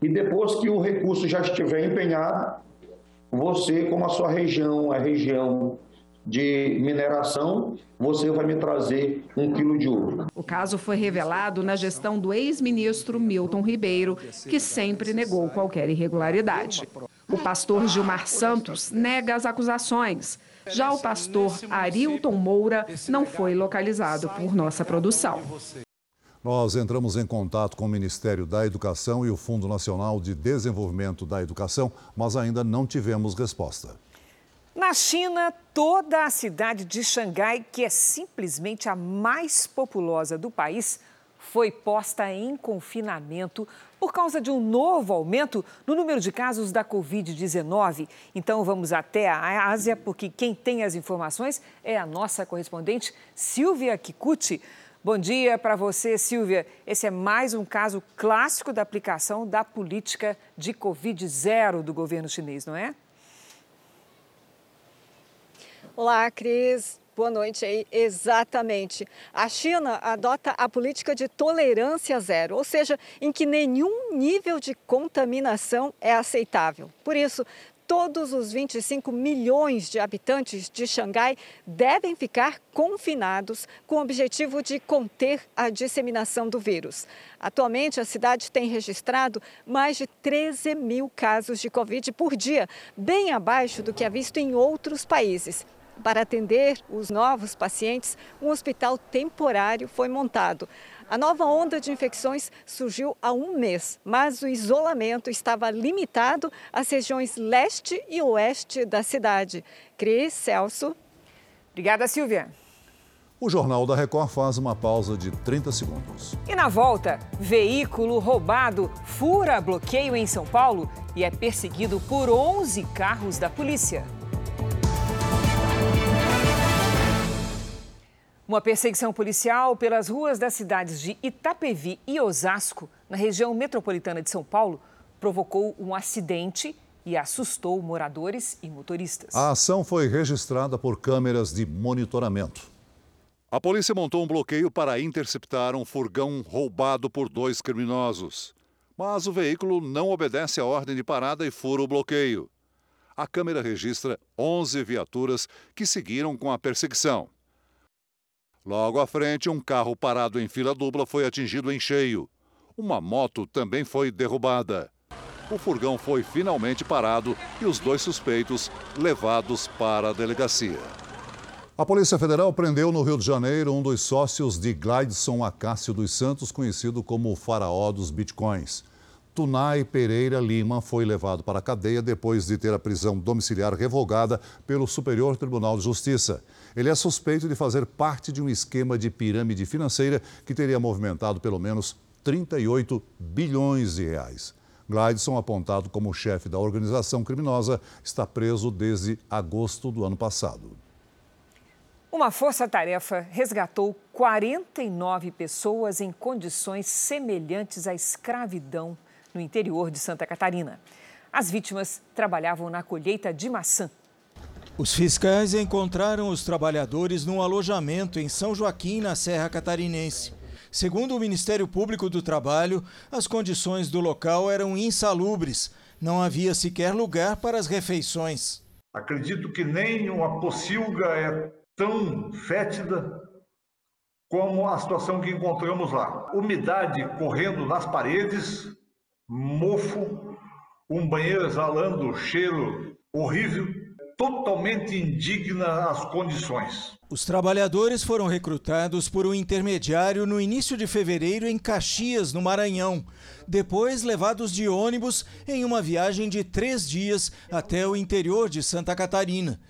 e depois que o recurso já estiver empenhado, você, como a sua região é região de mineração, você vai me trazer um quilo de ouro.
O caso foi revelado na gestão do ex-ministro Milton Ribeiro, que sempre negou qualquer irregularidade. O pastor Gilmar Santos nega as acusações. Já o pastor Arilton Moura não foi localizado por nossa produção.
Nós entramos em contato com o Ministério da Educação e o Fundo Nacional de Desenvolvimento da Educação, mas ainda não tivemos resposta.
Na China, toda a cidade de Xangai, que é simplesmente a mais populosa do país, foi posta em confinamento por causa de um novo aumento no número de casos da Covid-19. Então vamos até a Ásia, porque quem tem as informações é a nossa correspondente Silvia Kikuchi. Bom dia para você, Silvia. Esse é mais um caso clássico da aplicação da política de Covid zero do governo chinês, não é?
Olá, Cris. Boa noite aí. Exatamente. A China adota a política de tolerância zero, ou seja, em que nenhum nível de contaminação é aceitável. Por isso, todos os 25 milhões de habitantes de Xangai devem ficar confinados com o objetivo de conter a disseminação do vírus. Atualmente, a cidade tem registrado mais de 13 mil casos de Covid por dia, bem abaixo do que é visto em outros países. Para atender os novos pacientes, um hospital temporário foi montado. A nova onda de infecções surgiu há um mês, mas o isolamento estava limitado às regiões leste e oeste da cidade. Cris, Celso.
Obrigada, Silvia.
O Jornal da Record faz uma pausa de 30 segundos.
E na volta, veículo roubado fura bloqueio em São Paulo e é perseguido por 11 carros da polícia. Uma perseguição policial pelas ruas das cidades de Itapevi e Osasco, na região metropolitana de São Paulo, provocou um acidente e assustou moradores e motoristas.
A ação foi registrada por câmeras de monitoramento. A polícia montou um bloqueio para interceptar um furgão roubado por dois criminosos. Mas o veículo não obedece à ordem de parada e fura o bloqueio. A câmera registra 11 viaturas que seguiram com a perseguição. Logo à frente, um carro parado em fila dupla foi atingido em cheio. Uma moto também foi derrubada. O furgão foi finalmente parado e os dois suspeitos levados para a delegacia. A Polícia Federal prendeu no Rio de Janeiro um dos sócios de Glideson Acácio dos Santos, conhecido como o faraó dos bitcoins. Tunai Pereira Lima foi levado para a cadeia depois de ter a prisão domiciliar revogada pelo Superior Tribunal de Justiça. Ele é suspeito de fazer parte de um esquema de pirâmide financeira que teria movimentado pelo menos 38 bilhões de reais. Glideson, apontado como chefe da organização criminosa, está preso desde agosto do ano passado.
Uma força-tarefa resgatou 49 pessoas em condições semelhantes à escravidão no interior de Santa Catarina. As vítimas trabalhavam na colheita de maçã
os fiscais encontraram os trabalhadores num alojamento em São Joaquim, na Serra Catarinense. Segundo o Ministério Público do Trabalho, as condições do local eram insalubres. Não havia sequer lugar para as refeições.
Acredito que nem uma pocilga é tão fétida como a situação que encontramos lá. Umidade correndo nas paredes, mofo, um banheiro exalando cheiro horrível totalmente indigna as condições.
Os trabalhadores foram recrutados por um intermediário no início de fevereiro em Caxias, no Maranhão. Depois, levados de ônibus em uma viagem de três dias até o interior de Santa Catarina.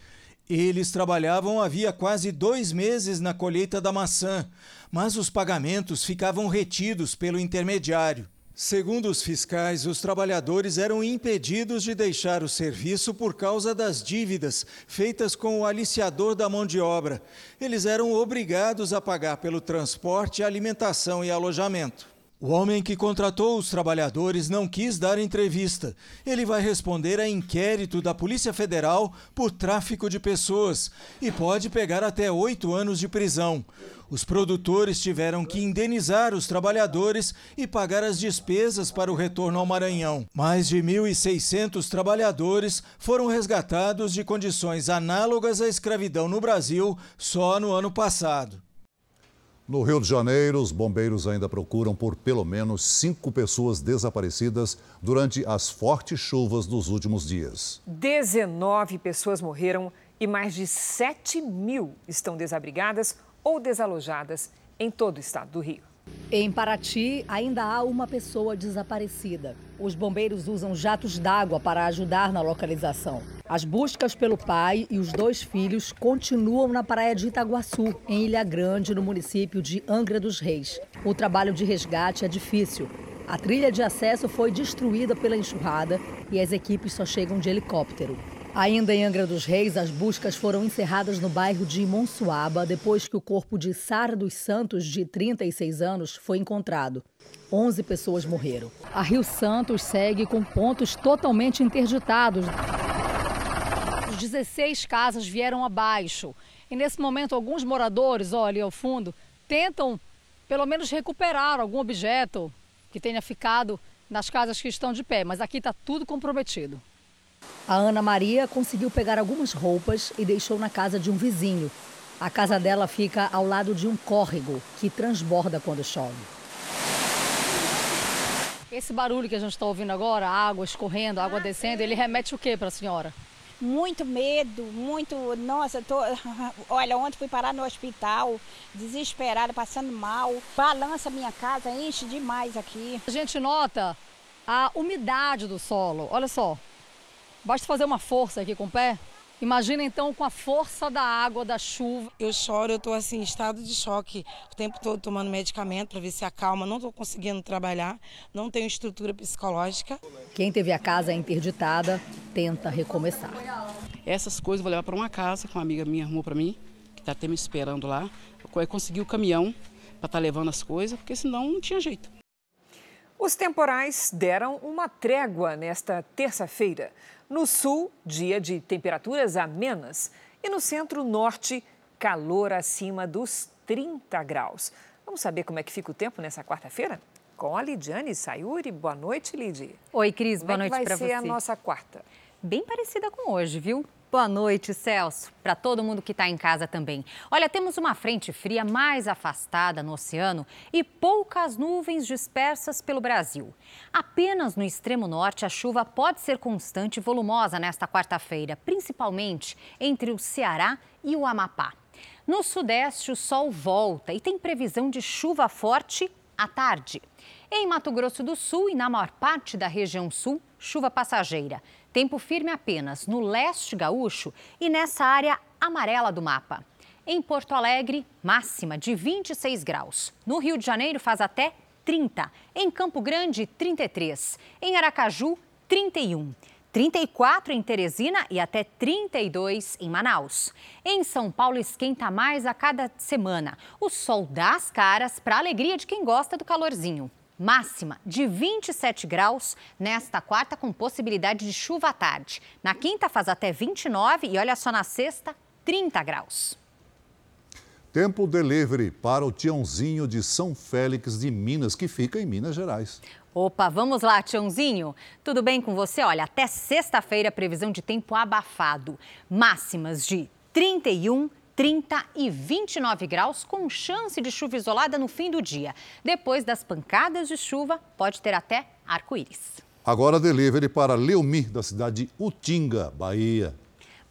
Eles trabalhavam havia quase dois meses na colheita da maçã, mas os pagamentos ficavam retidos pelo intermediário. Segundo os fiscais, os trabalhadores eram impedidos de deixar o serviço por causa das dívidas feitas com o aliciador da mão de obra. Eles eram obrigados a pagar pelo transporte, alimentação e alojamento. O homem que contratou os trabalhadores não quis dar entrevista. Ele vai responder a inquérito da Polícia Federal por tráfico de pessoas e pode pegar até oito anos de prisão. Os produtores tiveram que indenizar os trabalhadores e pagar as despesas para o retorno ao Maranhão. Mais de 1.600 trabalhadores foram resgatados de condições análogas à escravidão no Brasil só no ano passado.
No Rio de Janeiro, os bombeiros ainda procuram por pelo menos cinco pessoas desaparecidas durante as fortes chuvas dos últimos dias.
19 pessoas morreram e mais de 7 mil estão desabrigadas ou desalojadas em todo o estado do Rio.
Em Paraty, ainda há uma pessoa desaparecida. Os bombeiros usam jatos d'água para ajudar na localização. As buscas pelo pai e os dois filhos continuam na praia de Itaguaçu, em Ilha Grande, no município de Angra dos Reis. O trabalho de resgate é difícil. A trilha de acesso foi destruída pela enxurrada e as equipes só chegam de helicóptero. Ainda em Angra dos Reis, as buscas foram encerradas no bairro de Monsuaba depois que o corpo de Sara dos Santos, de 36 anos, foi encontrado. 11 pessoas morreram. A Rio Santos segue com pontos totalmente interditados. 16 casas vieram abaixo. E nesse momento, alguns moradores, olha ali ao fundo, tentam pelo menos recuperar algum objeto que tenha ficado nas casas que estão de pé, mas aqui está tudo comprometido. A Ana Maria conseguiu pegar algumas roupas e deixou na casa de um vizinho. A casa dela fica ao lado de um córrego que transborda quando chove. Esse barulho que a gente está ouvindo agora, água escorrendo, água descendo, ele remete o que para a senhora?
Muito medo, muito. Nossa, tô. Olha, ontem fui parar no hospital, desesperada, passando mal. Balança minha casa, enche demais aqui.
A gente nota a umidade do solo. Olha só, Basta fazer uma força aqui com o pé. Imagina então com a força da água, da chuva.
Eu choro, eu estou assim, em estado de choque, o tempo todo tomando medicamento para ver se acalma. Não estou conseguindo trabalhar, não tenho estrutura psicológica.
Quem teve a casa interditada tenta recomeçar.
Essas coisas eu vou levar para uma casa que uma amiga minha arrumou para mim, que está até me esperando lá. Eu consegui o caminhão para estar tá levando as coisas, porque senão não tinha jeito.
Os temporais deram uma trégua nesta terça-feira. No sul, dia de temperaturas amenas. E no centro-norte, calor acima dos 30 graus. Vamos saber como é que fica o tempo nessa quarta-feira? Com a Lidiane Sayuri. Boa noite, Lidi.
Oi, Cris.
Como
boa
é
noite para
você.
vai
ser a nossa quarta?
Bem parecida com hoje, viu? Boa noite, Celso. Para todo mundo que está em casa também. Olha, temos uma frente fria mais afastada no oceano e poucas nuvens dispersas pelo Brasil. Apenas no extremo norte, a chuva pode ser constante e volumosa nesta quarta-feira, principalmente entre o Ceará e o Amapá. No sudeste, o sol volta e tem previsão de chuva forte à tarde. Em Mato Grosso do Sul e na maior parte da região sul, chuva passageira. Tempo firme apenas no leste gaúcho e nessa área amarela do mapa. Em Porto Alegre, máxima de 26 graus. No Rio de Janeiro faz até 30. Em Campo Grande, 33. Em Aracaju, 31. 34 em Teresina e até 32 em Manaus. Em São Paulo esquenta mais a cada semana. O sol dá as caras para a alegria de quem gosta do calorzinho máxima de 27 graus nesta quarta, com possibilidade de chuva à tarde. Na quinta, faz até 29 e olha só na sexta, 30 graus.
Tempo delivery para o Tiãozinho de São Félix de Minas, que fica em Minas Gerais.
Opa, vamos lá, Tiãozinho. Tudo bem com você? Olha, até sexta-feira, previsão de tempo abafado. Máximas de 31, 30 e 29 graus, com chance de chuva isolada no fim do dia. Depois das pancadas de chuva, pode ter até arco-íris.
Agora delivery para Leomi, da cidade de Utinga, Bahia.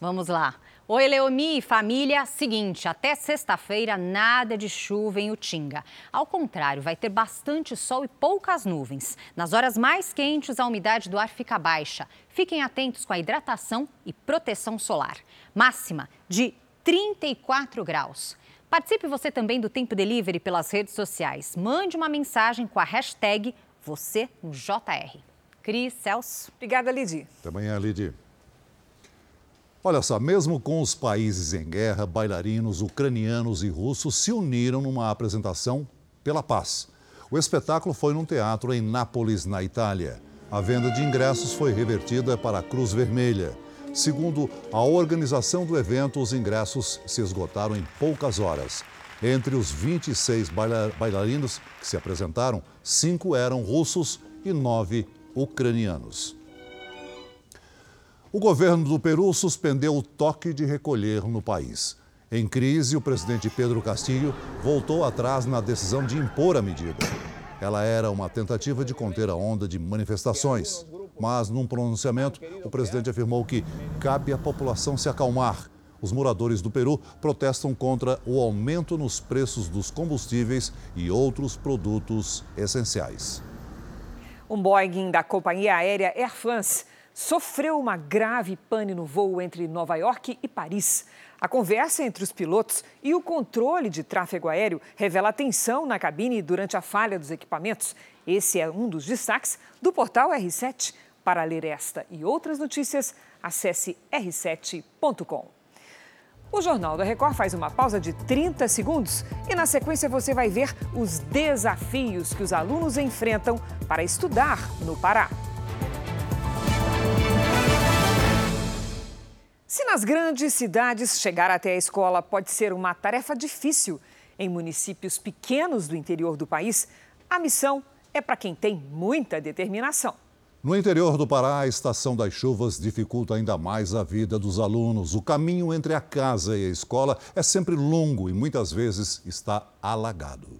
Vamos lá. Oi, Leomi, família. Seguinte, até sexta-feira, nada de chuva em Utinga. Ao contrário, vai ter bastante sol e poucas nuvens. Nas horas mais quentes, a umidade do ar fica baixa. Fiquem atentos com a hidratação e proteção solar. Máxima de 34 graus. Participe você também do Tempo Delivery pelas redes sociais. Mande uma mensagem com a hashtag você no JR. Cris, Celso.
Obrigada, Lidi.
Até amanhã, Lidi. Olha só, mesmo com os países em guerra, bailarinos ucranianos e russos se uniram numa apresentação pela paz. O espetáculo foi num teatro em Nápoles, na Itália. A venda de ingressos foi revertida para a Cruz Vermelha. Segundo a organização do evento, os ingressos se esgotaram em poucas horas. Entre os 26 bailarinos que se apresentaram, cinco eram russos e nove ucranianos. O governo do Peru suspendeu o toque de recolher no país. Em crise, o presidente Pedro Castillo voltou atrás na decisão de impor a medida. Ela era uma tentativa de conter a onda de manifestações. Mas, num pronunciamento, o presidente afirmou que cabe à população se acalmar. Os moradores do Peru protestam contra o aumento nos preços dos combustíveis e outros produtos essenciais.
Um Boeing da companhia aérea Air France sofreu uma grave pane no voo entre Nova York e Paris. A conversa entre os pilotos e o controle de tráfego aéreo revela tensão na cabine durante a falha dos equipamentos. Esse é um dos destaques do portal R7. Para ler esta e outras notícias, Acesse r7.com. O Jornal da Record faz uma pausa de 30 segundos e, na sequência, você vai ver os desafios que os alunos enfrentam para estudar no Pará. Se nas grandes cidades chegar até a escola pode ser uma tarefa difícil, em municípios pequenos do interior do país, a missão é para quem tem muita determinação.
No interior do Pará, a estação das chuvas dificulta ainda mais a vida dos alunos. O caminho entre a casa e a escola é sempre longo e muitas vezes está alagado.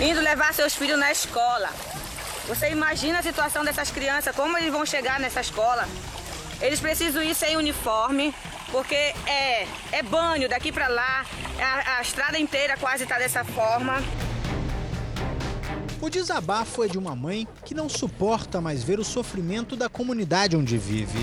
Indo levar seus filhos na escola. Você imagina a situação dessas crianças, como eles vão chegar nessa escola? Eles precisam ir sem uniforme, porque é, é banho daqui para lá, a, a estrada inteira quase está dessa forma.
O desabafo é de uma mãe que não suporta mais ver o sofrimento da comunidade onde vive.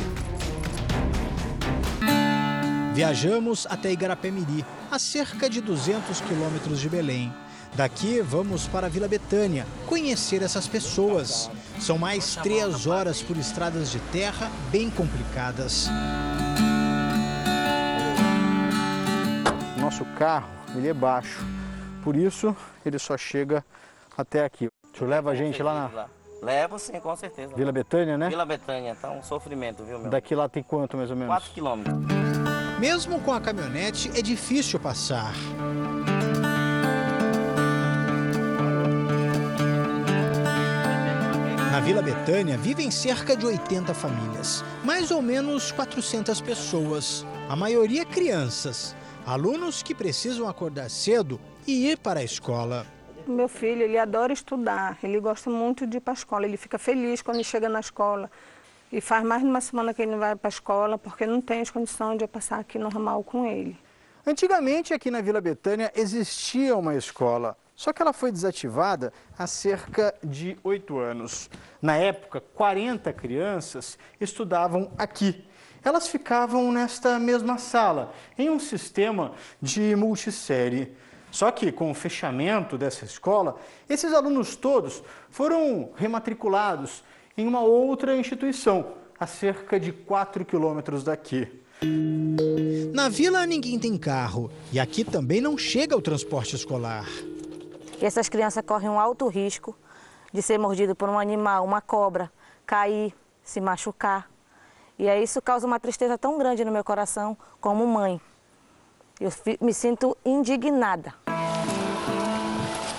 Viajamos até Igarapé-Miri, a cerca de 200 quilômetros de Belém. Daqui vamos para a Vila Betânia, conhecer essas pessoas. São mais três horas por estradas de terra bem complicadas.
Nosso carro ele é baixo, por isso ele só chega até aqui. O senhor leva a gente lá na
Levo sim, com certeza.
Vila Betânia, né?
Vila Betânia, tá um sofrimento, viu, meu?
Daqui lá tem quanto mais ou menos?
4 quilômetros.
Mesmo com a caminhonete, é difícil passar. Na Vila Betânia vivem cerca de 80 famílias, mais ou menos 400 pessoas, a maioria crianças, alunos que precisam acordar cedo e ir para a escola.
Meu filho, ele adora estudar, ele gosta muito de ir para a escola, ele fica feliz quando chega na escola. E faz mais de uma semana que ele não vai para a escola porque não tem as condições de eu passar aqui normal com ele.
Antigamente aqui na Vila Betânia existia uma escola, só que ela foi desativada há cerca de oito anos. Na época, 40 crianças estudavam aqui. Elas ficavam nesta mesma sala, em um sistema de multissérie. Só que com o fechamento dessa escola, esses alunos todos foram rematriculados em uma outra instituição, a cerca de 4 quilômetros daqui.
Na vila ninguém tem carro e aqui também não chega o transporte escolar.
E essas crianças correm um alto risco de ser mordido por um animal, uma cobra, cair, se machucar. E aí isso causa uma tristeza tão grande no meu coração como mãe. Eu me sinto indignada.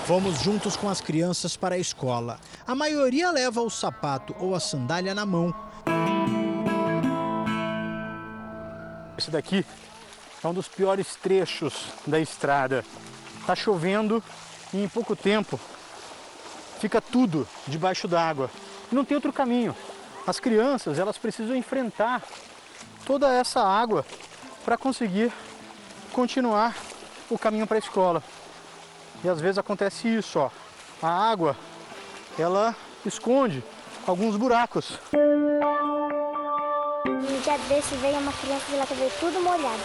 Vamos juntos com as crianças para a escola. A maioria leva o sapato ou a sandália na mão.
Esse daqui é um dos piores trechos da estrada. Está chovendo e em pouco tempo fica tudo debaixo d'água. Não tem outro caminho. As crianças elas precisam enfrentar toda essa água para conseguir continuar o caminho para a escola. E às vezes acontece isso, ó. A água, ela esconde alguns buracos.
Um dia desse veio uma criança de lá que veio tudo molhada.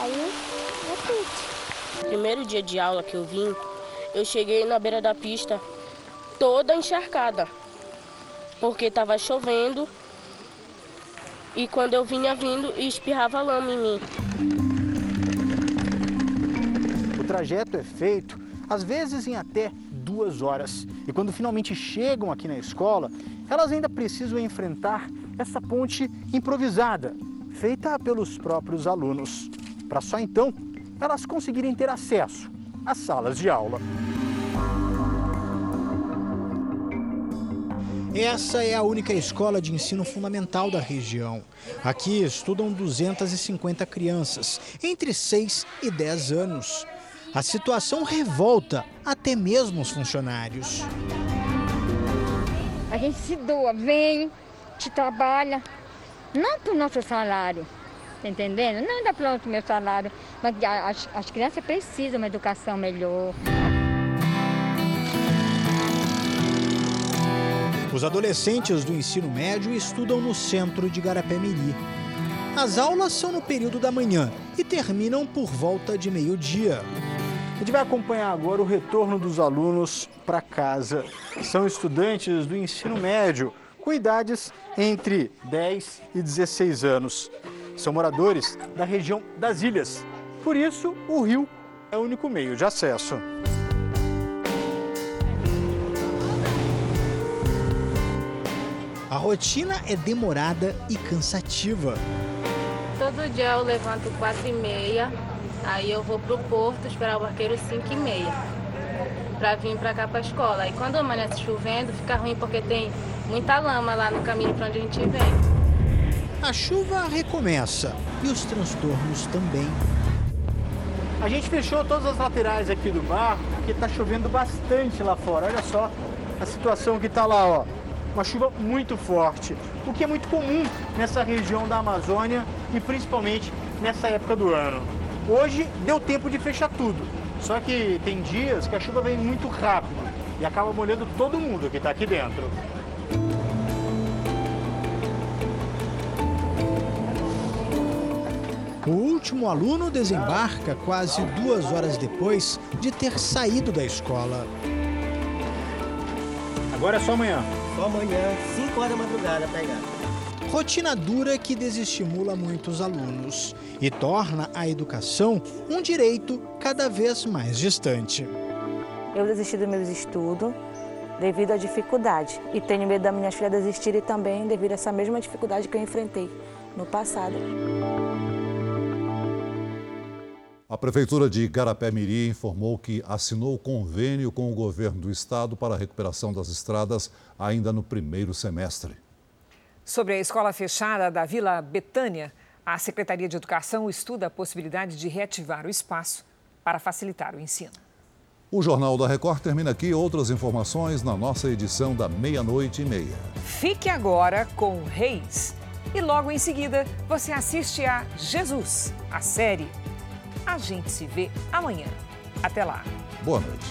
Aí é triste.
Primeiro dia de aula que eu vim, eu cheguei na beira da pista toda encharcada. Porque estava chovendo e quando eu vinha vindo, espirrava lama em mim.
O trajeto é feito, às vezes, em até duas horas. E quando finalmente chegam aqui na escola, elas ainda precisam enfrentar essa ponte improvisada, feita pelos próprios alunos, para só então elas conseguirem ter acesso às salas de aula.
Essa é a única escola de ensino fundamental da região. Aqui estudam 250 crianças, entre 6 e 10 anos. A situação revolta até mesmo os funcionários.
A gente se doa, vem, te trabalha, não para o nosso salário, tá entendendo? Não dá para o meu salário, mas as, as crianças precisam de uma educação melhor.
Os adolescentes do ensino médio estudam no centro de Garapé-Miri. As aulas são no período da manhã e terminam por volta de meio-dia.
A gente vai acompanhar agora o retorno dos alunos para casa. São estudantes do ensino médio, com idades entre 10 e 16 anos. São moradores da região das ilhas. Por isso, o rio é o único meio de acesso. A rotina é demorada e cansativa.
Todo dia eu levanto quatro e meia, aí eu vou pro porto esperar o barqueiro cinco e meia para vir para cá para a escola. E quando amanhece chovendo, fica ruim porque tem muita lama lá no caminho para onde a gente vem.
A chuva recomeça e os transtornos também. A gente fechou todas as laterais aqui do barco porque está chovendo bastante lá fora. Olha só a situação que está lá, ó. Uma chuva muito forte, o que é muito comum nessa região da Amazônia e principalmente nessa época do ano. Hoje deu tempo de fechar tudo, só que tem dias que a chuva vem muito rápido e acaba molhando todo mundo que está aqui dentro. O último aluno desembarca quase duas horas depois de ter saído da escola. Agora é só amanhã.
Só amanhã, 5 horas da madrugada, pegar.
Rotina dura que desestimula muitos alunos e torna a educação um direito cada vez mais distante.
Eu desisti dos meus estudos devido à dificuldade e tenho medo da minha filha desistirem também devido a essa mesma dificuldade que eu enfrentei no passado.
A Prefeitura de Igarapé-Miri informou que assinou convênio com o governo do estado para a recuperação das estradas ainda no primeiro semestre.
Sobre a escola fechada da Vila Betânia, a Secretaria de Educação estuda a possibilidade de reativar o espaço para facilitar o ensino.
O Jornal da Record termina aqui. Outras informações na nossa edição da meia-noite e meia.
Fique agora com Reis. E logo em seguida, você assiste a Jesus, a série. A gente se vê amanhã. Até lá.
Boa noite.